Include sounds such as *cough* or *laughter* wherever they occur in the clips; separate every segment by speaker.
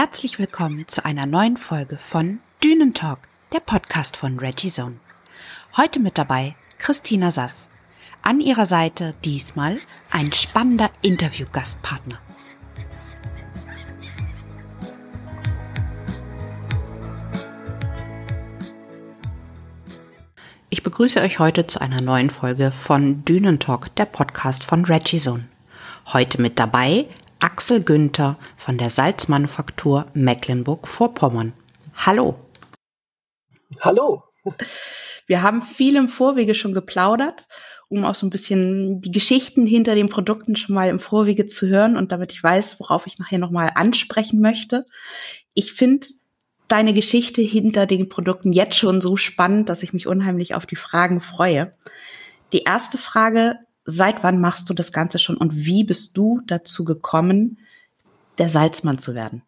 Speaker 1: Herzlich willkommen zu einer neuen Folge von Dünentalk, der Podcast von Reggie Zone. Heute mit dabei Christina Sass. An ihrer Seite diesmal ein spannender Interviewgastpartner. Ich begrüße euch heute zu einer neuen Folge von Dünentalk, der Podcast von Reggie Zone. Heute mit dabei Axel Günther von der Salzmanufaktur Mecklenburg-Vorpommern. Hallo.
Speaker 2: Hallo.
Speaker 1: Wir haben viel im Vorwege schon geplaudert, um auch so ein bisschen die Geschichten hinter den Produkten schon mal im Vorwege zu hören und damit ich weiß, worauf ich nachher nochmal ansprechen möchte. Ich finde deine Geschichte hinter den Produkten jetzt schon so spannend, dass ich mich unheimlich auf die Fragen freue. Die erste Frage seit wann machst du das Ganze schon und wie bist du dazu gekommen, der Salzmann zu werden?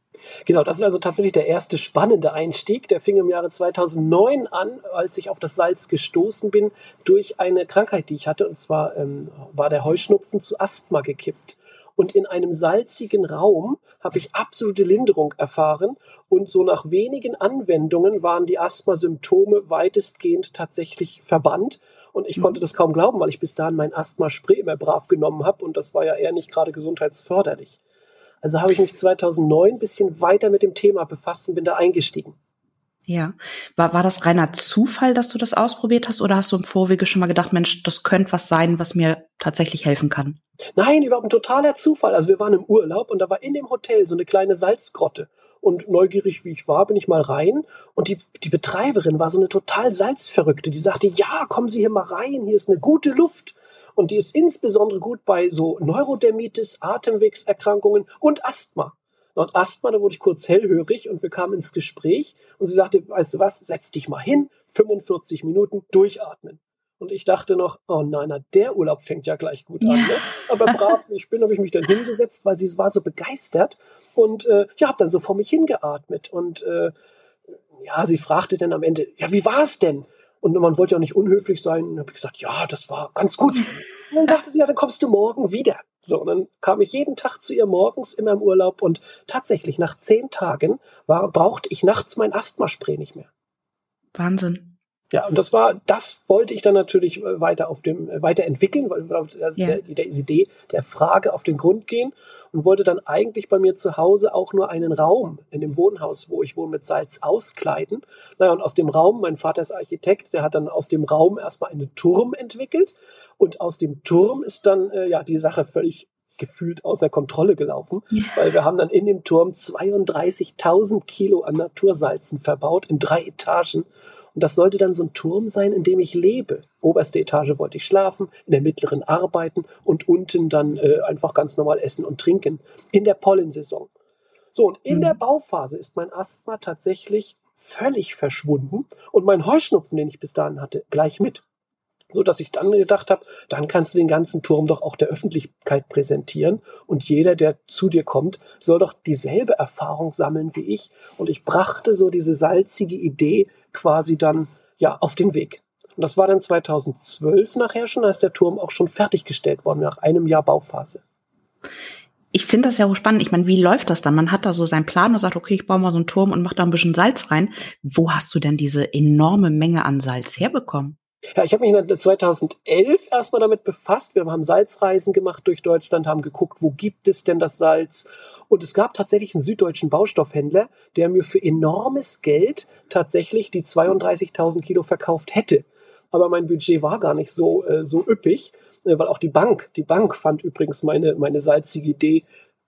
Speaker 2: Genau, das ist also tatsächlich der erste spannende Einstieg. Der fing im Jahre 2009 an, als ich auf das Salz gestoßen bin durch eine Krankheit, die ich hatte. Und zwar ähm, war der Heuschnupfen zu Asthma gekippt. Und in einem salzigen Raum habe ich absolute Linderung erfahren. Und so nach wenigen Anwendungen waren die Asthma-Symptome weitestgehend tatsächlich verbannt. Und ich mhm. konnte das kaum glauben, weil ich bis dahin mein Asthma-Spray immer brav genommen habe und das war ja eher nicht gerade gesundheitsförderlich. Also habe ich mich 2009 ein bisschen weiter mit dem Thema befasst und bin da eingestiegen.
Speaker 1: Ja. War, war das reiner Zufall, dass du das ausprobiert hast oder hast du im Vorwege schon mal gedacht, Mensch, das könnte was sein, was mir tatsächlich helfen kann?
Speaker 2: Nein, überhaupt ein totaler Zufall. Also wir waren im Urlaub und da war in dem Hotel so eine kleine Salzgrotte. Und neugierig wie ich war, bin ich mal rein und die, die Betreiberin war so eine total Salzverrückte. Die sagte, ja, kommen Sie hier mal rein, hier ist eine gute Luft. Und die ist insbesondere gut bei so Neurodermitis, Atemwegserkrankungen und Asthma. Und Asthma, da wurde ich kurz hellhörig und wir kamen ins Gespräch und sie sagte, weißt du was, setz dich mal hin, 45 Minuten durchatmen. Und ich dachte noch, oh nein, na, der Urlaub fängt ja gleich gut an. Ne? Aber *laughs* brav wie ich bin, habe ich mich dann hingesetzt, weil sie war so begeistert und äh, ja, habe dann so vor mich hingeatmet. Und äh, ja, sie fragte dann am Ende, ja, wie war es denn? Und man wollte ja auch nicht unhöflich sein. Und habe ich gesagt, ja, das war ganz gut. *laughs* Und dann sagte sie, ja, dann kommst du morgen wieder. So, und dann kam ich jeden Tag zu ihr morgens immer im Urlaub und tatsächlich nach zehn Tagen war, brauchte ich nachts mein Asthmaspray nicht mehr.
Speaker 1: Wahnsinn.
Speaker 2: Ja, und das war, das wollte ich dann natürlich äh, weiter auf dem, äh, weiterentwickeln, weil also ja. der, der Idee der Frage auf den Grund gehen und wollte dann eigentlich bei mir zu Hause auch nur einen Raum in dem Wohnhaus, wo ich wohne, mit Salz auskleiden. Naja, und aus dem Raum, mein Vater ist Architekt, der hat dann aus dem Raum erstmal einen Turm entwickelt und aus dem Turm ist dann, äh, ja, die Sache völlig gefühlt außer Kontrolle gelaufen, ja. weil wir haben dann in dem Turm 32.000 Kilo an Natursalzen verbaut in drei Etagen und das sollte dann so ein Turm sein, in dem ich lebe. Oberste Etage wollte ich schlafen, in der mittleren arbeiten und unten dann äh, einfach ganz normal essen und trinken. In der Pollensaison. So, und in mhm. der Bauphase ist mein Asthma tatsächlich völlig verschwunden und mein Heuschnupfen, den ich bis dahin hatte, gleich mit. So dass ich dann gedacht habe, dann kannst du den ganzen Turm doch auch der Öffentlichkeit präsentieren und jeder, der zu dir kommt, soll doch dieselbe Erfahrung sammeln wie ich. Und ich brachte so diese salzige Idee quasi dann ja auf den Weg. Und das war dann 2012 nachher schon, als der Turm auch schon fertiggestellt worden, nach einem Jahr Bauphase.
Speaker 1: Ich finde das ja auch spannend. Ich meine, wie läuft das dann? Man hat da so seinen Plan und sagt, okay, ich baue mal so einen Turm und mache da ein bisschen Salz rein. Wo hast du denn diese enorme Menge an Salz herbekommen?
Speaker 2: Ja, ich habe mich 2011 erstmal damit befasst. Wir haben Salzreisen gemacht durch Deutschland, haben geguckt, wo gibt es denn das Salz? Und es gab tatsächlich einen süddeutschen Baustoffhändler, der mir für enormes Geld tatsächlich die 32.000 Kilo verkauft hätte. Aber mein Budget war gar nicht so, äh, so üppig, äh, weil auch die Bank, die Bank fand übrigens meine, meine salzige Idee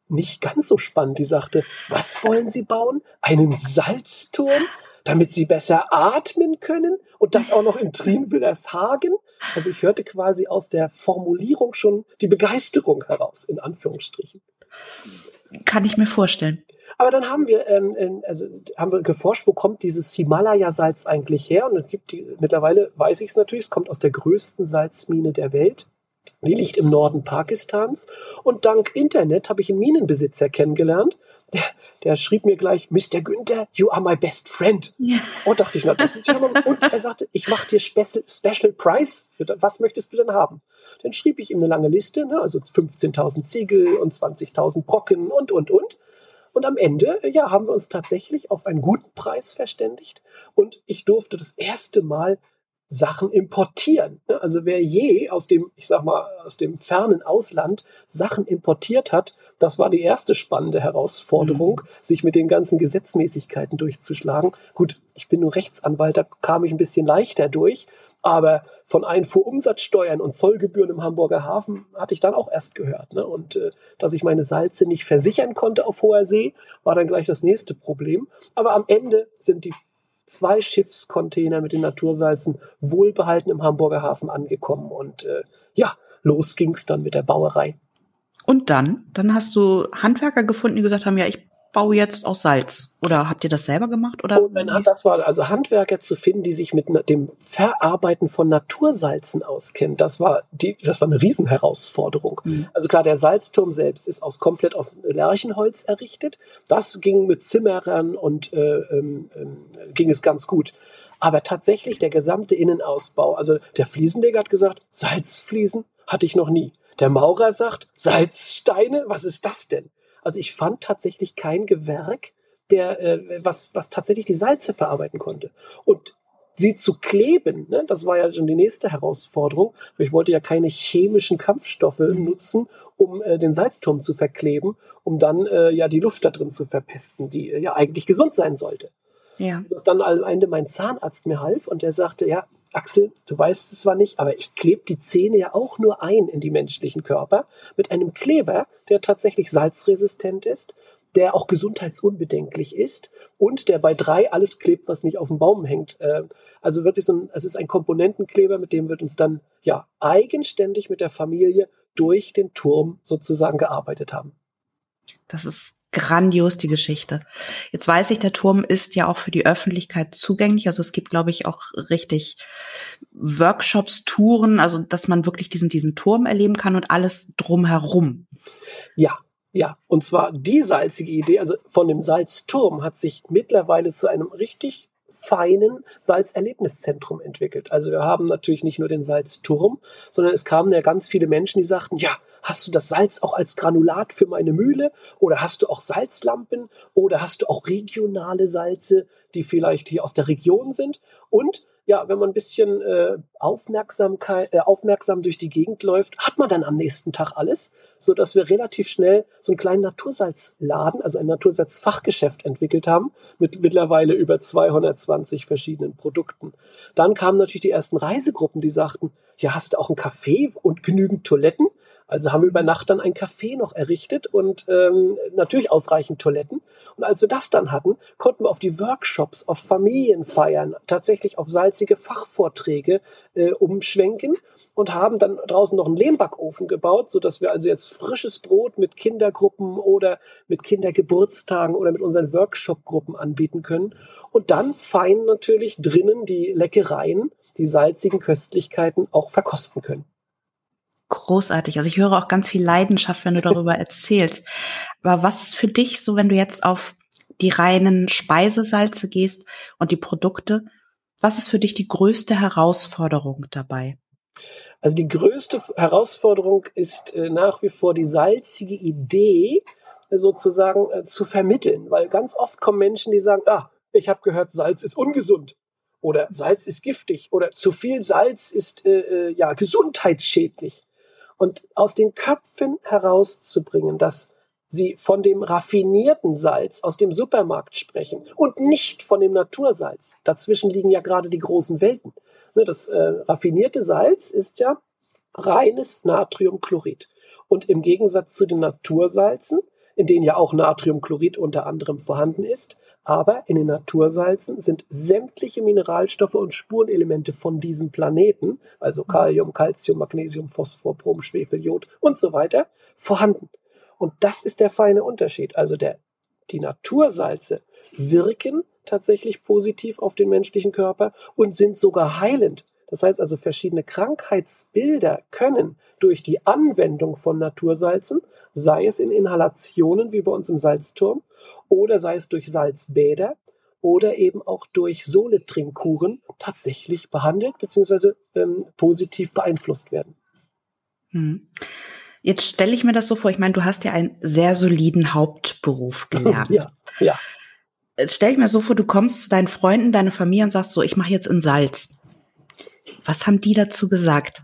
Speaker 2: nicht ganz so spannend. Die sagte, was wollen Sie bauen? Einen Salzturm? Damit sie besser atmen können und das auch noch in Trienwillershagen. Also ich hörte quasi aus der Formulierung schon die Begeisterung heraus, in Anführungsstrichen.
Speaker 1: Kann ich mir vorstellen.
Speaker 2: Aber dann haben wir, ähm, ähm, also haben wir geforscht, wo kommt dieses Himalaya-Salz eigentlich her? Und es gibt die, mittlerweile weiß ich es natürlich, es kommt aus der größten Salzmine der Welt. Die liegt im Norden Pakistans. Und dank Internet habe ich einen Minenbesitzer kennengelernt, der, der schrieb mir gleich, Mr. Günther, you are my best friend. Ja. Und dachte ich, na, das ist schon mal, und er sagte, ich mache dir Special, Special Price. Für, was möchtest du denn haben? Dann schrieb ich ihm eine lange Liste, ne, also 15.000 Ziegel und 20.000 Brocken und, und, und. Und am Ende, ja, haben wir uns tatsächlich auf einen guten Preis verständigt. Und ich durfte das erste Mal Sachen importieren. Ne? Also wer je aus dem, ich sag mal, aus dem fernen Ausland Sachen importiert hat, das war die erste spannende Herausforderung, mhm. sich mit den ganzen Gesetzmäßigkeiten durchzuschlagen. Gut, ich bin nur Rechtsanwalt, da kam ich ein bisschen leichter durch. Aber von Einfuhrumsatzsteuern und Zollgebühren im Hamburger Hafen hatte ich dann auch erst gehört. Ne? Und äh, dass ich meine Salze nicht versichern konnte auf hoher See, war dann gleich das nächste Problem. Aber am Ende sind die zwei Schiffscontainer mit den Natursalzen wohlbehalten im Hamburger Hafen angekommen. Und äh, ja, los ging's dann mit der Bauerei.
Speaker 1: Und dann? Dann hast du Handwerker gefunden, die gesagt haben, ja, ich baue jetzt aus Salz. Oder habt ihr das selber gemacht? Oder?
Speaker 2: Und dann, das war also Handwerker zu finden, die sich mit dem Verarbeiten von Natursalzen auskennen. Das war die, das war eine Riesenherausforderung. Mhm. Also klar, der Salzturm selbst ist aus komplett aus Lärchenholz errichtet. Das ging mit Zimmerern und äh, ähm, äh, ging es ganz gut. Aber tatsächlich der gesamte Innenausbau, also der Fliesenleger hat gesagt, Salzfliesen hatte ich noch nie. Der Maurer sagt, Salzsteine, was ist das denn? Also ich fand tatsächlich kein Gewerk, der, äh, was, was tatsächlich die Salze verarbeiten konnte. Und sie zu kleben, ne, das war ja schon die nächste Herausforderung. Ich wollte ja keine chemischen Kampfstoffe mhm. nutzen, um äh, den Salzturm zu verkleben, um dann äh, ja die Luft da drin zu verpesten, die äh, ja eigentlich gesund sein sollte. Ja. Dass dann am Ende mein Zahnarzt mir half und der sagte, ja, Axel, du weißt es zwar nicht, aber ich klebe die Zähne ja auch nur ein in die menschlichen Körper mit einem Kleber, der tatsächlich salzresistent ist, der auch gesundheitsunbedenklich ist und der bei drei alles klebt, was nicht auf dem Baum hängt. Ähm, also wirklich so ein, es ist ein Komponentenkleber, mit dem wird uns dann ja eigenständig mit der Familie durch den Turm sozusagen gearbeitet haben.
Speaker 1: Das ist grandios, die Geschichte. Jetzt weiß ich, der Turm ist ja auch für die Öffentlichkeit zugänglich. Also es gibt, glaube ich, auch richtig Workshops, Touren, also dass man wirklich diesen, diesen Turm erleben kann und alles drumherum.
Speaker 2: Ja, ja. Und zwar die salzige Idee, also von dem Salzturm hat sich mittlerweile zu einem richtig feinen Salzerlebniszentrum entwickelt. Also wir haben natürlich nicht nur den Salzturm, sondern es kamen ja ganz viele Menschen, die sagten, ja, Hast du das Salz auch als Granulat für meine Mühle? Oder hast du auch Salzlampen? Oder hast du auch regionale Salze, die vielleicht hier aus der Region sind? Und ja, wenn man ein bisschen äh, Aufmerksamkeit, äh, aufmerksam durch die Gegend läuft, hat man dann am nächsten Tag alles, so dass wir relativ schnell so einen kleinen Natursalzladen, also ein Natursalzfachgeschäft entwickelt haben, mit mittlerweile über 220 verschiedenen Produkten. Dann kamen natürlich die ersten Reisegruppen, die sagten, ja, hast du auch ein Café und genügend Toiletten? Also haben wir über Nacht dann ein Café noch errichtet und ähm, natürlich ausreichend Toiletten. Und als wir das dann hatten, konnten wir auf die Workshops, auf Familienfeiern, tatsächlich auf salzige Fachvorträge äh, umschwenken und haben dann draußen noch einen Lehmbackofen gebaut, so dass wir also jetzt frisches Brot mit Kindergruppen oder mit Kindergeburtstagen oder mit unseren Workshopgruppen anbieten können. Und dann fein natürlich drinnen die Leckereien, die salzigen Köstlichkeiten auch verkosten können
Speaker 1: großartig. Also ich höre auch ganz viel Leidenschaft, wenn du *laughs* darüber erzählst. Aber was für dich, so wenn du jetzt auf die reinen Speisesalze gehst und die Produkte, was ist für dich die größte Herausforderung dabei?
Speaker 2: Also die größte Herausforderung ist äh, nach wie vor die salzige Idee äh, sozusagen äh, zu vermitteln, weil ganz oft kommen Menschen, die sagen, ah, ich habe gehört, Salz ist ungesund oder Salz ist giftig oder zu viel Salz ist äh ja gesundheitsschädlich und aus den Köpfen herauszubringen, dass sie von dem raffinierten Salz aus dem Supermarkt sprechen und nicht von dem Natursalz. Dazwischen liegen ja gerade die großen Welten. Ne, das äh, raffinierte Salz ist ja reines Natriumchlorid. Und im Gegensatz zu den Natursalzen, in denen ja auch Natriumchlorid unter anderem vorhanden ist, aber in den Natursalzen sind sämtliche Mineralstoffe und Spurenelemente von diesem Planeten, also Kalium, Calcium, Magnesium, Phosphor, Brom, Schwefel, Jod und so weiter, vorhanden. Und das ist der feine Unterschied. Also der, die Natursalze wirken tatsächlich positiv auf den menschlichen Körper und sind sogar heilend. Das heißt also, verschiedene Krankheitsbilder können durch die Anwendung von Natursalzen, sei es in Inhalationen wie bei uns im Salzturm, oder sei es durch Salzbäder oder eben auch durch Soletrinkkuren tatsächlich behandelt bzw. Ähm, positiv beeinflusst werden.
Speaker 1: Hm. Jetzt stelle ich mir das so vor, ich meine, du hast ja einen sehr soliden Hauptberuf *laughs* gelernt.
Speaker 2: ja, ja.
Speaker 1: Jetzt stelle ich mir so vor, du kommst zu deinen Freunden, deine Familie und sagst so, ich mache jetzt in Salz. Was haben die dazu gesagt?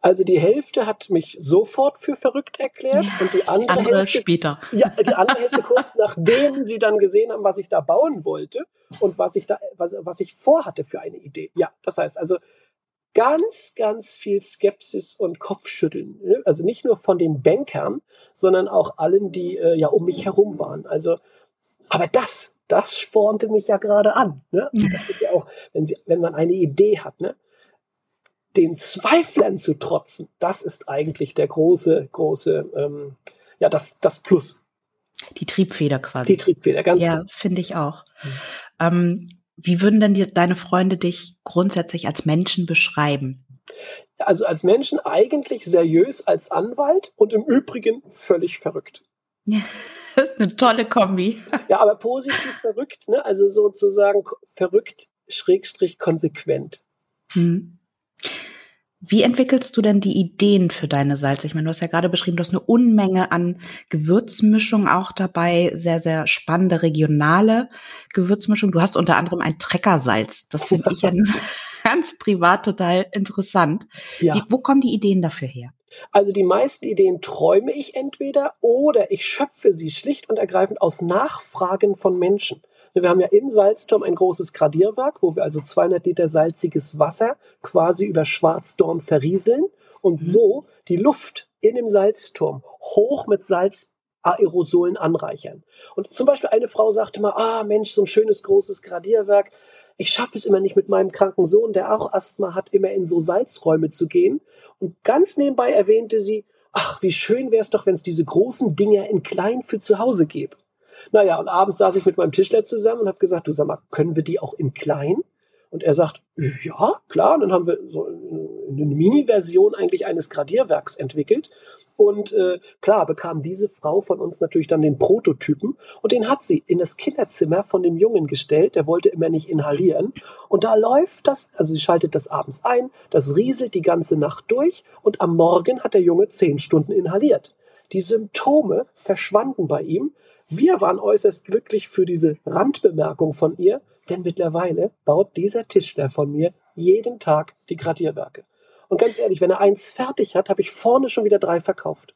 Speaker 2: Also die Hälfte hat mich sofort für verrückt erklärt ja, und die andere,
Speaker 1: andere Hälfte, später.
Speaker 2: Ja, die andere Hälfte kurz nachdem sie dann gesehen haben, was ich da bauen wollte und was ich da, was, was ich vorhatte für eine Idee. Ja, das heißt also ganz, ganz viel Skepsis und Kopfschütteln. Ne? Also nicht nur von den Bankern, sondern auch allen, die äh, ja um mich herum waren. Also, aber das, das spornte mich ja gerade an. Ne? Das ist ja auch, wenn, sie, wenn man eine Idee hat, ne? Den Zweiflern zu trotzen, das ist eigentlich der große, große, ähm, ja, das, das Plus.
Speaker 1: Die Triebfeder quasi.
Speaker 2: Die Triebfeder, ganz
Speaker 1: Ja, finde ich auch. Mhm. Ähm, wie würden denn die, deine Freunde dich grundsätzlich als Menschen beschreiben?
Speaker 2: Also als Menschen eigentlich seriös als Anwalt und im Übrigen völlig verrückt.
Speaker 1: Ja, *laughs* eine tolle Kombi.
Speaker 2: Ja, aber positiv verrückt, ne? Also sozusagen verrückt, schrägstrich konsequent. Hm.
Speaker 1: Wie entwickelst du denn die Ideen für deine Salze? Ich meine, du hast ja gerade beschrieben, du hast eine Unmenge an Gewürzmischung auch dabei, sehr, sehr spannende regionale Gewürzmischung. Du hast unter anderem ein Treckersalz. Das finde ich ja *laughs* ganz privat total interessant. Ja. Wie, wo kommen die Ideen dafür her?
Speaker 2: Also die meisten Ideen träume ich entweder oder ich schöpfe sie schlicht und ergreifend aus Nachfragen von Menschen. Wir haben ja im Salzturm ein großes Gradierwerk, wo wir also 200 Liter salziges Wasser quasi über Schwarzdorn verrieseln und mhm. so die Luft in dem Salzturm hoch mit Salz Aerosolen anreichern. Und zum Beispiel eine Frau sagte mal, ah Mensch, so ein schönes großes Gradierwerk. Ich schaffe es immer nicht mit meinem kranken Sohn, der auch Asthma hat, immer in so Salzräume zu gehen. Und ganz nebenbei erwähnte sie, ach, wie schön wäre es doch, wenn es diese großen Dinger in klein für zu Hause gäbe. Naja, und abends saß ich mit meinem Tischler zusammen und habe gesagt, du sag mal, können wir die auch in klein? Und er sagt, ja, klar. Und dann haben wir so eine Mini-Version eigentlich eines Gradierwerks entwickelt. Und äh, klar bekam diese Frau von uns natürlich dann den Prototypen und den hat sie in das Kinderzimmer von dem Jungen gestellt. Der wollte immer nicht inhalieren. Und da läuft das, also sie schaltet das abends ein, das rieselt die ganze Nacht durch und am Morgen hat der Junge zehn Stunden inhaliert. Die Symptome verschwanden bei ihm wir waren äußerst glücklich für diese Randbemerkung von ihr, denn mittlerweile baut dieser Tischler von mir jeden Tag die Gradierwerke. Und ganz ehrlich, wenn er eins fertig hat, habe ich vorne schon wieder drei verkauft.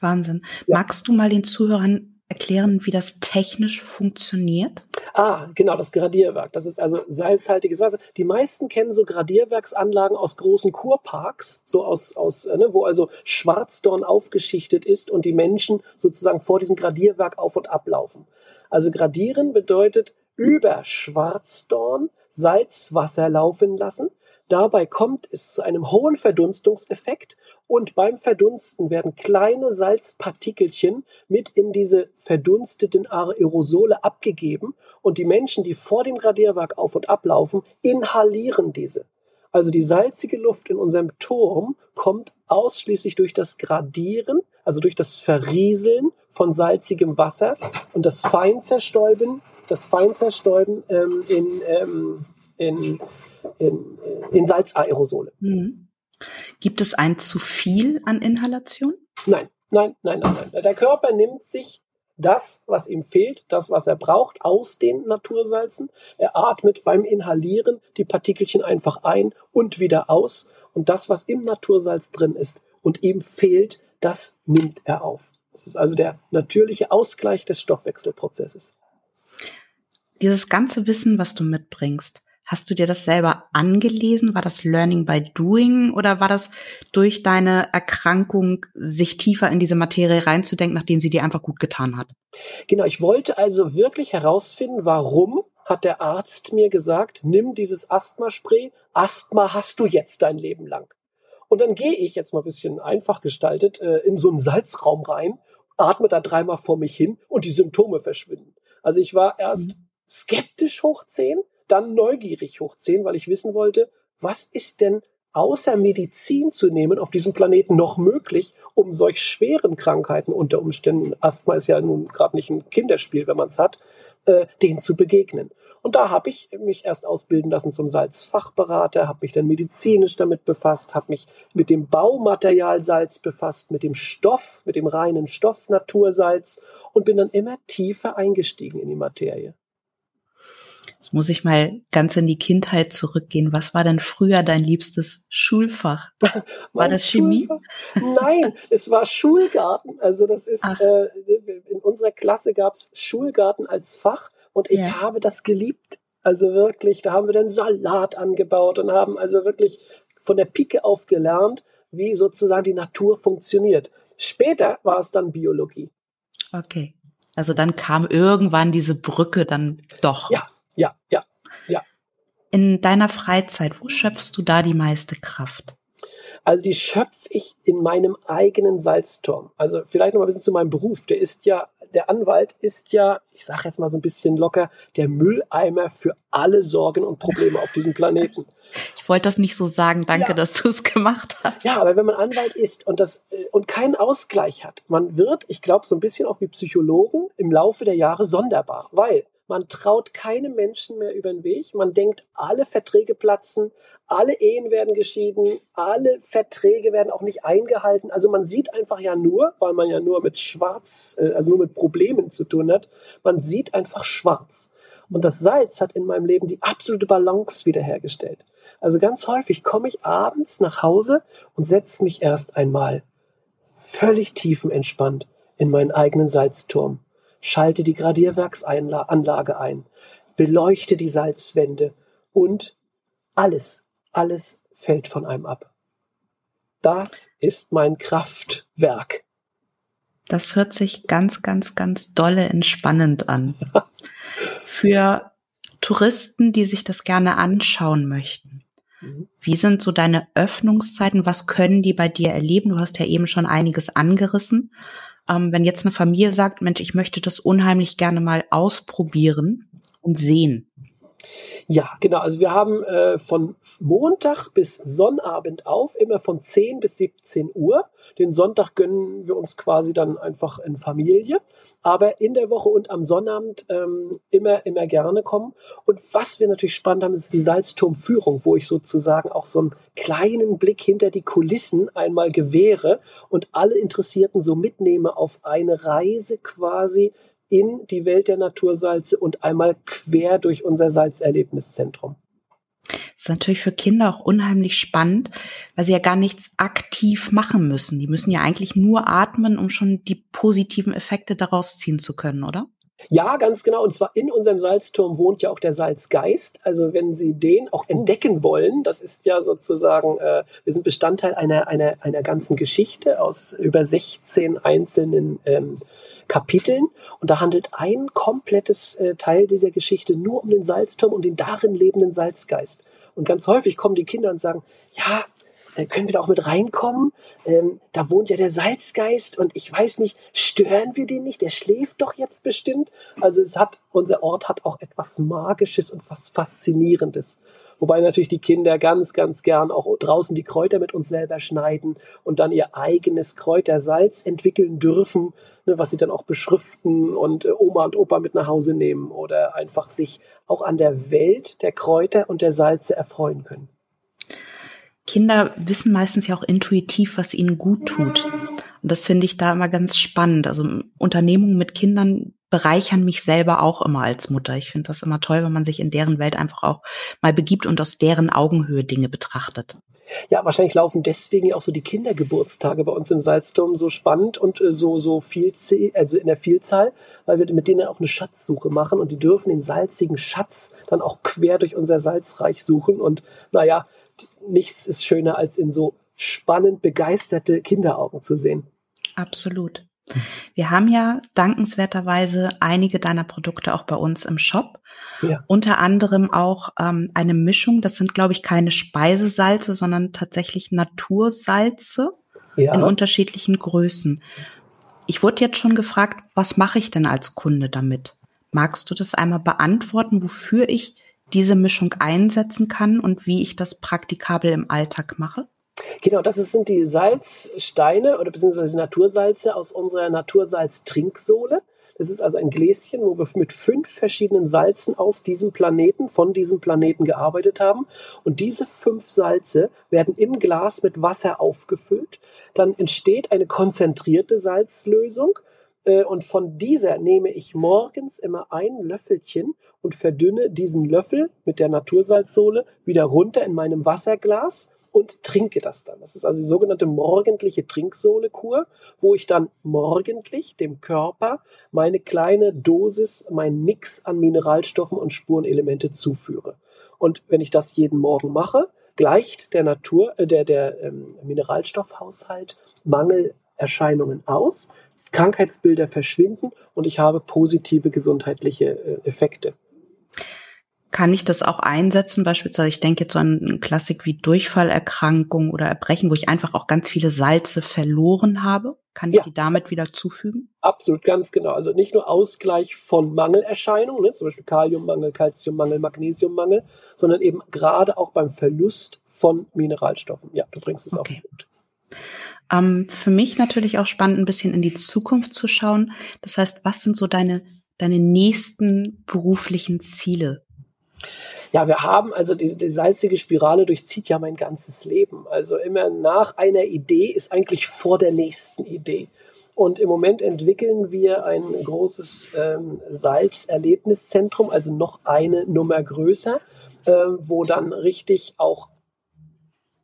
Speaker 1: Wahnsinn. Ja. Magst du mal den Zuhörern erklären, wie das technisch funktioniert?
Speaker 2: Ah, genau, das Gradierwerk. Das ist also salzhaltiges Wasser. Die meisten kennen so Gradierwerksanlagen aus großen Kurparks, so aus, aus äh, ne, wo also Schwarzdorn aufgeschichtet ist und die Menschen sozusagen vor diesem Gradierwerk auf und ablaufen. Also gradieren bedeutet über Schwarzdorn Salzwasser laufen lassen. Dabei kommt es zu einem hohen Verdunstungseffekt und beim Verdunsten werden kleine Salzpartikelchen mit in diese verdunsteten Aerosole abgegeben und die Menschen, die vor dem Gradierwerk auf und ablaufen, inhalieren diese. Also die salzige Luft in unserem Turm kommt ausschließlich durch das Gradieren, also durch das Verrieseln von salzigem Wasser und das Feinzerstäuben, das Feinzerstäuben ähm, in, ähm, in, in, in Salzaerosole. Mhm.
Speaker 1: Gibt es ein zu viel an Inhalation?
Speaker 2: Nein, nein, nein, nein, nein. Der Körper nimmt sich das, was ihm fehlt, das, was er braucht, aus den Natursalzen. Er atmet beim Inhalieren die Partikelchen einfach ein und wieder aus. Und das, was im Natursalz drin ist und ihm fehlt, das nimmt er auf. Das ist also der natürliche Ausgleich des Stoffwechselprozesses.
Speaker 1: Dieses ganze Wissen, was du mitbringst, Hast du dir das selber angelesen? War das Learning by Doing oder war das durch deine Erkrankung, sich tiefer in diese Materie reinzudenken, nachdem sie dir einfach gut getan hat?
Speaker 2: Genau, ich wollte also wirklich herausfinden, warum hat der Arzt mir gesagt, nimm dieses Asthmaspray, Asthma hast du jetzt dein Leben lang. Und dann gehe ich jetzt mal ein bisschen einfach gestaltet äh, in so einen Salzraum rein, atme da dreimal vor mich hin und die Symptome verschwinden. Also ich war erst mhm. skeptisch hoch zehn, dann neugierig hoch 10, weil ich wissen wollte, was ist denn außer Medizin zu nehmen auf diesem Planeten noch möglich, um solch schweren Krankheiten unter Umständen, Asthma ist ja nun gerade nicht ein Kinderspiel, wenn man es hat, äh, denen zu begegnen. Und da habe ich mich erst ausbilden lassen zum Salzfachberater, habe mich dann medizinisch damit befasst, habe mich mit dem Baumaterial Salz befasst, mit dem Stoff, mit dem reinen Stoff Natursalz und bin dann immer tiefer eingestiegen in die Materie.
Speaker 1: Jetzt muss ich mal ganz in die Kindheit zurückgehen. Was war denn früher dein liebstes Schulfach? *laughs* War das Chemie?
Speaker 2: Schulfach? Nein, es war Schulgarten. Also das ist, äh, in unserer Klasse gab es Schulgarten als Fach und ich ja. habe das geliebt. Also wirklich, da haben wir dann Salat angebaut und haben also wirklich von der Pike auf gelernt, wie sozusagen die Natur funktioniert. Später war es dann Biologie.
Speaker 1: Okay. Also dann kam irgendwann diese Brücke dann doch.
Speaker 2: Ja, ja, ja, ja.
Speaker 1: In deiner Freizeit, wo schöpfst du da die meiste Kraft?
Speaker 2: Also die schöpfe ich in meinem eigenen Salzturm. Also vielleicht noch mal ein bisschen zu meinem Beruf. Der ist ja der Anwalt ist ja, ich sage jetzt mal so ein bisschen locker, der Mülleimer für alle Sorgen und Probleme auf diesem Planeten. *laughs*
Speaker 1: Ich wollte das nicht so sagen, danke, ja. dass du es gemacht hast.
Speaker 2: Ja, aber wenn man Anwalt ist und das äh, und keinen Ausgleich hat, man wird, ich glaube, so ein bisschen auch wie Psychologen im Laufe der Jahre sonderbar, weil man traut keinem Menschen mehr über den Weg. Man denkt, alle Verträge platzen, alle Ehen werden geschieden, alle Verträge werden auch nicht eingehalten. Also man sieht einfach ja nur, weil man ja nur mit Schwarz, äh, also nur mit Problemen zu tun hat, man sieht einfach schwarz. Und das Salz hat in meinem Leben die absolute Balance wiederhergestellt. Also ganz häufig komme ich abends nach Hause und setze mich erst einmal völlig tiefenentspannt in meinen eigenen Salzturm schalte die Gradierwerksanlage ein, beleuchte die Salzwände und alles, alles fällt von einem ab. Das ist mein Kraftwerk.
Speaker 1: Das hört sich ganz, ganz, ganz dolle entspannend an. *laughs* Für Touristen, die sich das gerne anschauen möchten. Mhm. Wie sind so deine Öffnungszeiten? Was können die bei dir erleben? Du hast ja eben schon einiges angerissen. Ähm, wenn jetzt eine Familie sagt, Mensch, ich möchte das unheimlich gerne mal ausprobieren und sehen.
Speaker 2: Ja, genau. Also wir haben äh, von Montag bis Sonnabend auf, immer von 10 bis 17 Uhr. Den Sonntag gönnen wir uns quasi dann einfach in Familie. Aber in der Woche und am Sonnabend ähm, immer, immer gerne kommen. Und was wir natürlich spannend haben, ist die Salzturmführung, wo ich sozusagen auch so einen kleinen Blick hinter die Kulissen einmal gewähre und alle Interessierten so mitnehme auf eine Reise quasi in die Welt der Natursalze und einmal quer durch unser Salzerlebniszentrum.
Speaker 1: Das ist natürlich für Kinder auch unheimlich spannend, weil sie ja gar nichts aktiv machen müssen. Die müssen ja eigentlich nur atmen, um schon die positiven Effekte daraus ziehen zu können, oder?
Speaker 2: Ja, ganz genau. Und zwar in unserem Salzturm wohnt ja auch der Salzgeist. Also wenn Sie den auch oh. entdecken wollen, das ist ja sozusagen, äh, wir sind Bestandteil einer, einer, einer ganzen Geschichte aus über 16 einzelnen ähm, Kapiteln. Und da handelt ein komplettes äh, Teil dieser Geschichte nur um den Salzturm und den darin lebenden Salzgeist. Und ganz häufig kommen die Kinder und sagen, ja, äh, können wir da auch mit reinkommen? Ähm, da wohnt ja der Salzgeist und ich weiß nicht, stören wir den nicht? Der schläft doch jetzt bestimmt. Also es hat, unser Ort hat auch etwas Magisches und was Faszinierendes. Wobei natürlich die Kinder ganz, ganz gern auch draußen die Kräuter mit uns selber schneiden und dann ihr eigenes Kräutersalz entwickeln dürfen, ne, was sie dann auch beschriften und äh, Oma und Opa mit nach Hause nehmen oder einfach sich auch an der Welt der Kräuter und der Salze erfreuen können.
Speaker 1: Kinder wissen meistens ja auch intuitiv, was ihnen gut tut. Und das finde ich da immer ganz spannend. Also Unternehmungen mit Kindern bereichern mich selber auch immer als Mutter. Ich finde das immer toll, wenn man sich in deren Welt einfach auch mal begibt und aus deren Augenhöhe Dinge betrachtet.
Speaker 2: Ja, wahrscheinlich laufen deswegen auch so die Kindergeburtstage bei uns im Salzturm so spannend und äh, so, so viel, also in der Vielzahl, weil wir mit denen auch eine Schatzsuche machen und die dürfen den salzigen Schatz dann auch quer durch unser Salzreich suchen und naja, nichts ist schöner als in so spannend begeisterte Kinderaugen zu sehen.
Speaker 1: Absolut. Wir haben ja dankenswerterweise einige deiner Produkte auch bei uns im Shop. Ja. Unter anderem auch ähm, eine Mischung, das sind, glaube ich, keine Speisesalze, sondern tatsächlich Natursalze ja. in unterschiedlichen Größen. Ich wurde jetzt schon gefragt, was mache ich denn als Kunde damit? Magst du das einmal beantworten, wofür ich diese Mischung einsetzen kann und wie ich das praktikabel im Alltag mache?
Speaker 2: Genau, das sind die Salzsteine oder beziehungsweise die Natursalze aus unserer Natursalz-Trinksohle. Das ist also ein Gläschen, wo wir mit fünf verschiedenen Salzen aus diesem Planeten, von diesem Planeten gearbeitet haben. Und diese fünf Salze werden im Glas mit Wasser aufgefüllt. Dann entsteht eine konzentrierte Salzlösung. Äh, und von dieser nehme ich morgens immer ein Löffelchen und verdünne diesen Löffel mit der Natursalzsohle wieder runter in meinem Wasserglas und trinke das dann. Das ist also die sogenannte morgendliche Trinksohle-Kur, wo ich dann morgendlich dem Körper meine kleine Dosis, mein Mix an Mineralstoffen und Spurenelemente zuführe. Und wenn ich das jeden Morgen mache, gleicht der Natur, äh, der, der ähm, Mineralstoffhaushalt Mangelerscheinungen aus, Krankheitsbilder verschwinden und ich habe positive gesundheitliche äh, Effekte
Speaker 1: kann ich das auch einsetzen. Beispielsweise, ich denke jetzt so an einen Klassik wie Durchfallerkrankung oder Erbrechen, wo ich einfach auch ganz viele Salze verloren habe. Kann ich ja, die damit wieder zufügen?
Speaker 2: Absolut, ganz genau. Also nicht nur Ausgleich von Mangelerscheinungen, ne, zum Beispiel Kaliummangel, Calciummangel, Magnesiummangel, sondern eben gerade auch beim Verlust von Mineralstoffen. Ja, du bringst es okay. den Punkt.
Speaker 1: Ähm, für mich natürlich auch spannend, ein bisschen in die Zukunft zu schauen. Das heißt, was sind so deine, deine nächsten beruflichen Ziele?
Speaker 2: Ja, wir haben also die, die salzige Spirale durchzieht ja mein ganzes Leben. Also immer nach einer Idee ist eigentlich vor der nächsten Idee. Und im Moment entwickeln wir ein großes ähm, Salzerlebniszentrum, also noch eine Nummer größer, äh, wo dann richtig auch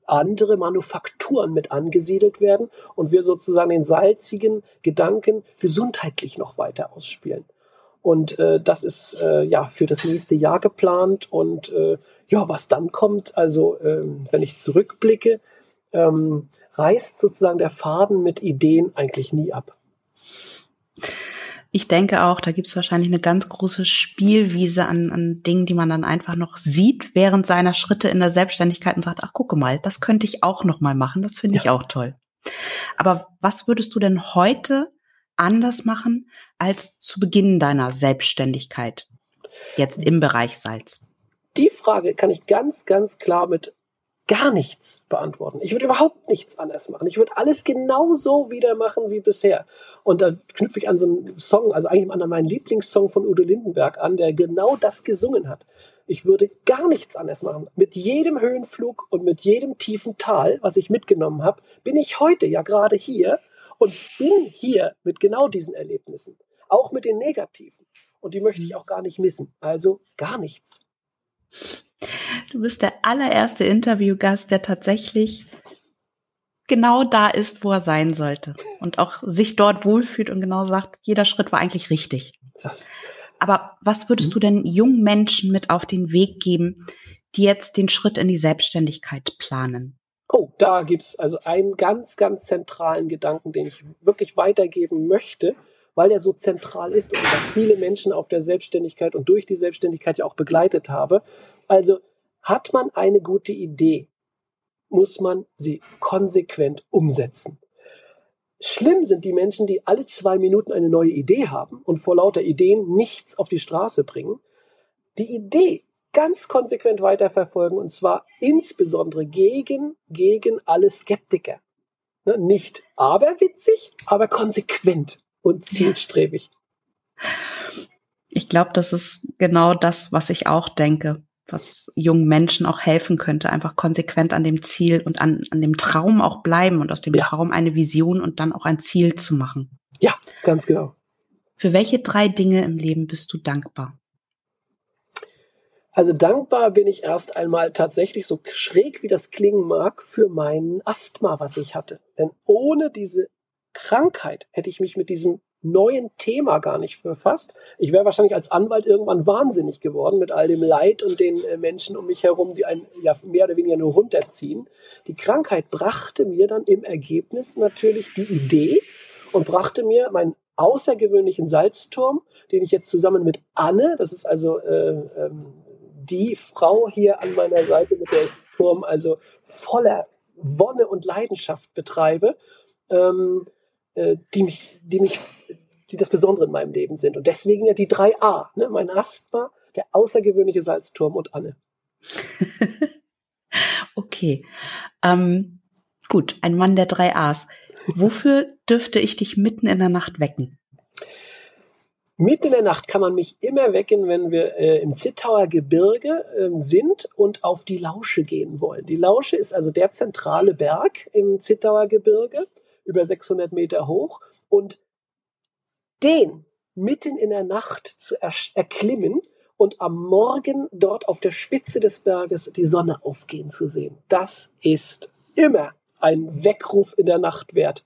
Speaker 2: andere Manufakturen mit angesiedelt werden und wir sozusagen den salzigen Gedanken gesundheitlich noch weiter ausspielen. Und äh, das ist äh, ja für das nächste Jahr geplant. Und äh, ja, was dann kommt, also ähm, wenn ich zurückblicke, ähm, reißt sozusagen der Faden mit Ideen eigentlich nie ab.
Speaker 1: Ich denke auch, da gibt es wahrscheinlich eine ganz große Spielwiese an, an Dingen, die man dann einfach noch sieht während seiner Schritte in der Selbstständigkeit und sagt, ach gucke mal, das könnte ich auch noch mal machen. Das finde ja. ich auch toll. Aber was würdest du denn heute anders machen als zu Beginn deiner Selbstständigkeit? Jetzt im Bereich Salz.
Speaker 2: Die Frage kann ich ganz, ganz klar mit gar nichts beantworten. Ich würde überhaupt nichts anders machen. Ich würde alles genauso wieder machen wie bisher. Und da knüpfe ich an so einen Song, also eigentlich an meinen Lieblingssong von Udo Lindenberg an, der genau das gesungen hat. Ich würde gar nichts anders machen. Mit jedem Höhenflug und mit jedem tiefen Tal, was ich mitgenommen habe, bin ich heute ja gerade hier und bin hier mit genau diesen Erlebnissen, auch mit den negativen. Und die möchte ich auch gar nicht missen. Also gar nichts.
Speaker 1: Du bist der allererste Interviewgast, der tatsächlich genau da ist, wo er sein sollte und auch sich dort wohlfühlt und genau sagt, jeder Schritt war eigentlich richtig. Aber was würdest du denn jungen Menschen mit auf den Weg geben, die jetzt den Schritt in die Selbstständigkeit planen?
Speaker 2: Oh, da gibt's also einen ganz, ganz zentralen Gedanken, den ich wirklich weitergeben möchte, weil er so zentral ist und viele Menschen auf der Selbstständigkeit und durch die Selbstständigkeit ja auch begleitet habe. Also hat man eine gute Idee, muss man sie konsequent umsetzen. Schlimm sind die Menschen, die alle zwei Minuten eine neue Idee haben und vor lauter Ideen nichts auf die Straße bringen. Die Idee ganz konsequent weiterverfolgen und zwar insbesondere gegen, gegen alle Skeptiker. Ne, nicht aberwitzig, aber konsequent und zielstrebig.
Speaker 1: Ich glaube, das ist genau das, was ich auch denke, was jungen Menschen auch helfen könnte, einfach konsequent an dem Ziel und an, an dem Traum auch bleiben und aus dem ja. Traum eine Vision und dann auch ein Ziel zu machen.
Speaker 2: Ja, ganz genau.
Speaker 1: Für welche drei Dinge im Leben bist du dankbar?
Speaker 2: Also dankbar bin ich erst einmal tatsächlich so schräg wie das klingen mag für mein Asthma, was ich hatte. Denn ohne diese Krankheit hätte ich mich mit diesem neuen Thema gar nicht befasst. Ich wäre wahrscheinlich als Anwalt irgendwann wahnsinnig geworden mit all dem Leid und den äh, Menschen um mich herum, die einen ja mehr oder weniger nur runterziehen. Die Krankheit brachte mir dann im Ergebnis natürlich die Idee und brachte mir meinen außergewöhnlichen Salzturm, den ich jetzt zusammen mit Anne, das ist also äh, ähm, die Frau hier an meiner Seite, mit der ich Turm also voller Wonne und Leidenschaft betreibe, ähm, äh, die mich, die mich, die das Besondere in meinem Leben sind. Und deswegen ja die drei A, ne? mein Asthma, der außergewöhnliche Salzturm und Anne. *laughs*
Speaker 1: okay. Ähm, gut, ein Mann der drei A's. Wofür dürfte ich dich mitten in der Nacht wecken?
Speaker 2: Mitten in der Nacht kann man mich immer wecken, wenn wir äh, im Zittauer Gebirge äh, sind und auf die Lausche gehen wollen. Die Lausche ist also der zentrale Berg im Zittauer Gebirge, über 600 Meter hoch. Und den mitten in der Nacht zu er erklimmen und am Morgen dort auf der Spitze des Berges die Sonne aufgehen zu sehen, das ist immer ein Weckruf in der Nacht wert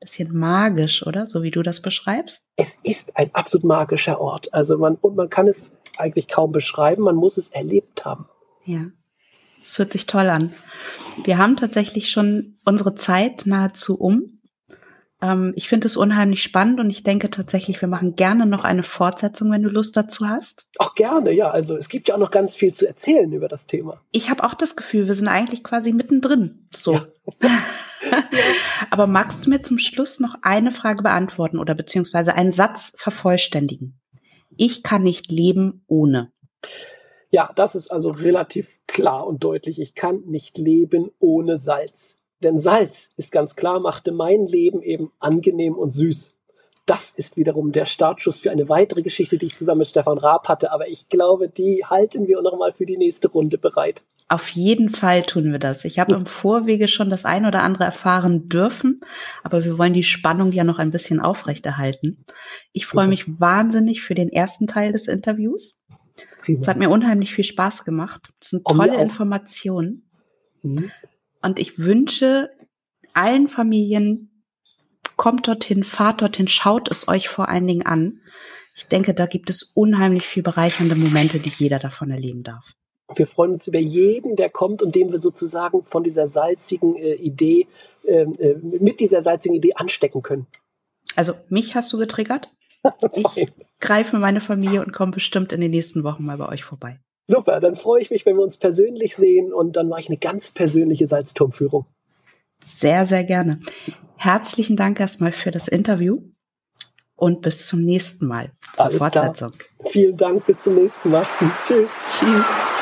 Speaker 1: bisschen magisch, oder? So wie du das beschreibst?
Speaker 2: Es ist ein absolut magischer Ort. Also man, und man kann es eigentlich kaum beschreiben, man muss es erlebt haben.
Speaker 1: Ja. Es hört sich toll an. Wir haben tatsächlich schon unsere Zeit nahezu um. Ähm, ich finde es unheimlich spannend und ich denke tatsächlich, wir machen gerne noch eine Fortsetzung, wenn du Lust dazu hast.
Speaker 2: Auch gerne, ja. Also es gibt ja auch noch ganz viel zu erzählen über das Thema.
Speaker 1: Ich habe auch das Gefühl, wir sind eigentlich quasi mittendrin. So. Ja. *laughs* Aber magst du mir zum Schluss noch eine Frage beantworten oder beziehungsweise einen Satz vervollständigen? Ich kann nicht leben ohne.
Speaker 2: Ja, das ist also relativ klar und deutlich. Ich kann nicht leben ohne Salz. Denn Salz ist ganz klar, machte mein Leben eben angenehm und süß. Das ist wiederum der Startschuss für eine weitere Geschichte, die ich zusammen mit Stefan Raab hatte. Aber ich glaube, die halten wir noch mal für die nächste Runde bereit.
Speaker 1: Auf jeden Fall tun wir das. Ich habe im Vorwege schon das ein oder andere erfahren dürfen, aber wir wollen die Spannung ja noch ein bisschen aufrechterhalten. Ich freue mich wahnsinnig für den ersten Teil des Interviews. Es hat mir unheimlich viel Spaß gemacht. Es sind tolle Informationen. Mhm. Und ich wünsche allen Familien, kommt dorthin, fahrt dorthin, schaut es euch vor allen Dingen an. Ich denke, da gibt es unheimlich viel bereichernde Momente, die jeder davon erleben darf.
Speaker 2: Wir freuen uns über jeden, der kommt und dem wir sozusagen von dieser salzigen äh, Idee, ähm, äh, mit dieser salzigen Idee anstecken können.
Speaker 1: Also mich hast du getriggert. Ich greife meine Familie und komme bestimmt in den nächsten Wochen mal bei euch vorbei.
Speaker 2: Super, dann freue ich mich, wenn wir uns persönlich sehen und dann mache ich eine ganz persönliche Salzturmführung.
Speaker 1: Sehr, sehr gerne. Herzlichen Dank erstmal für das Interview und bis zum nächsten Mal zur Alles Fortsetzung.
Speaker 2: Klar. Vielen Dank, bis zum nächsten Mal. Tschüss. Tschüss.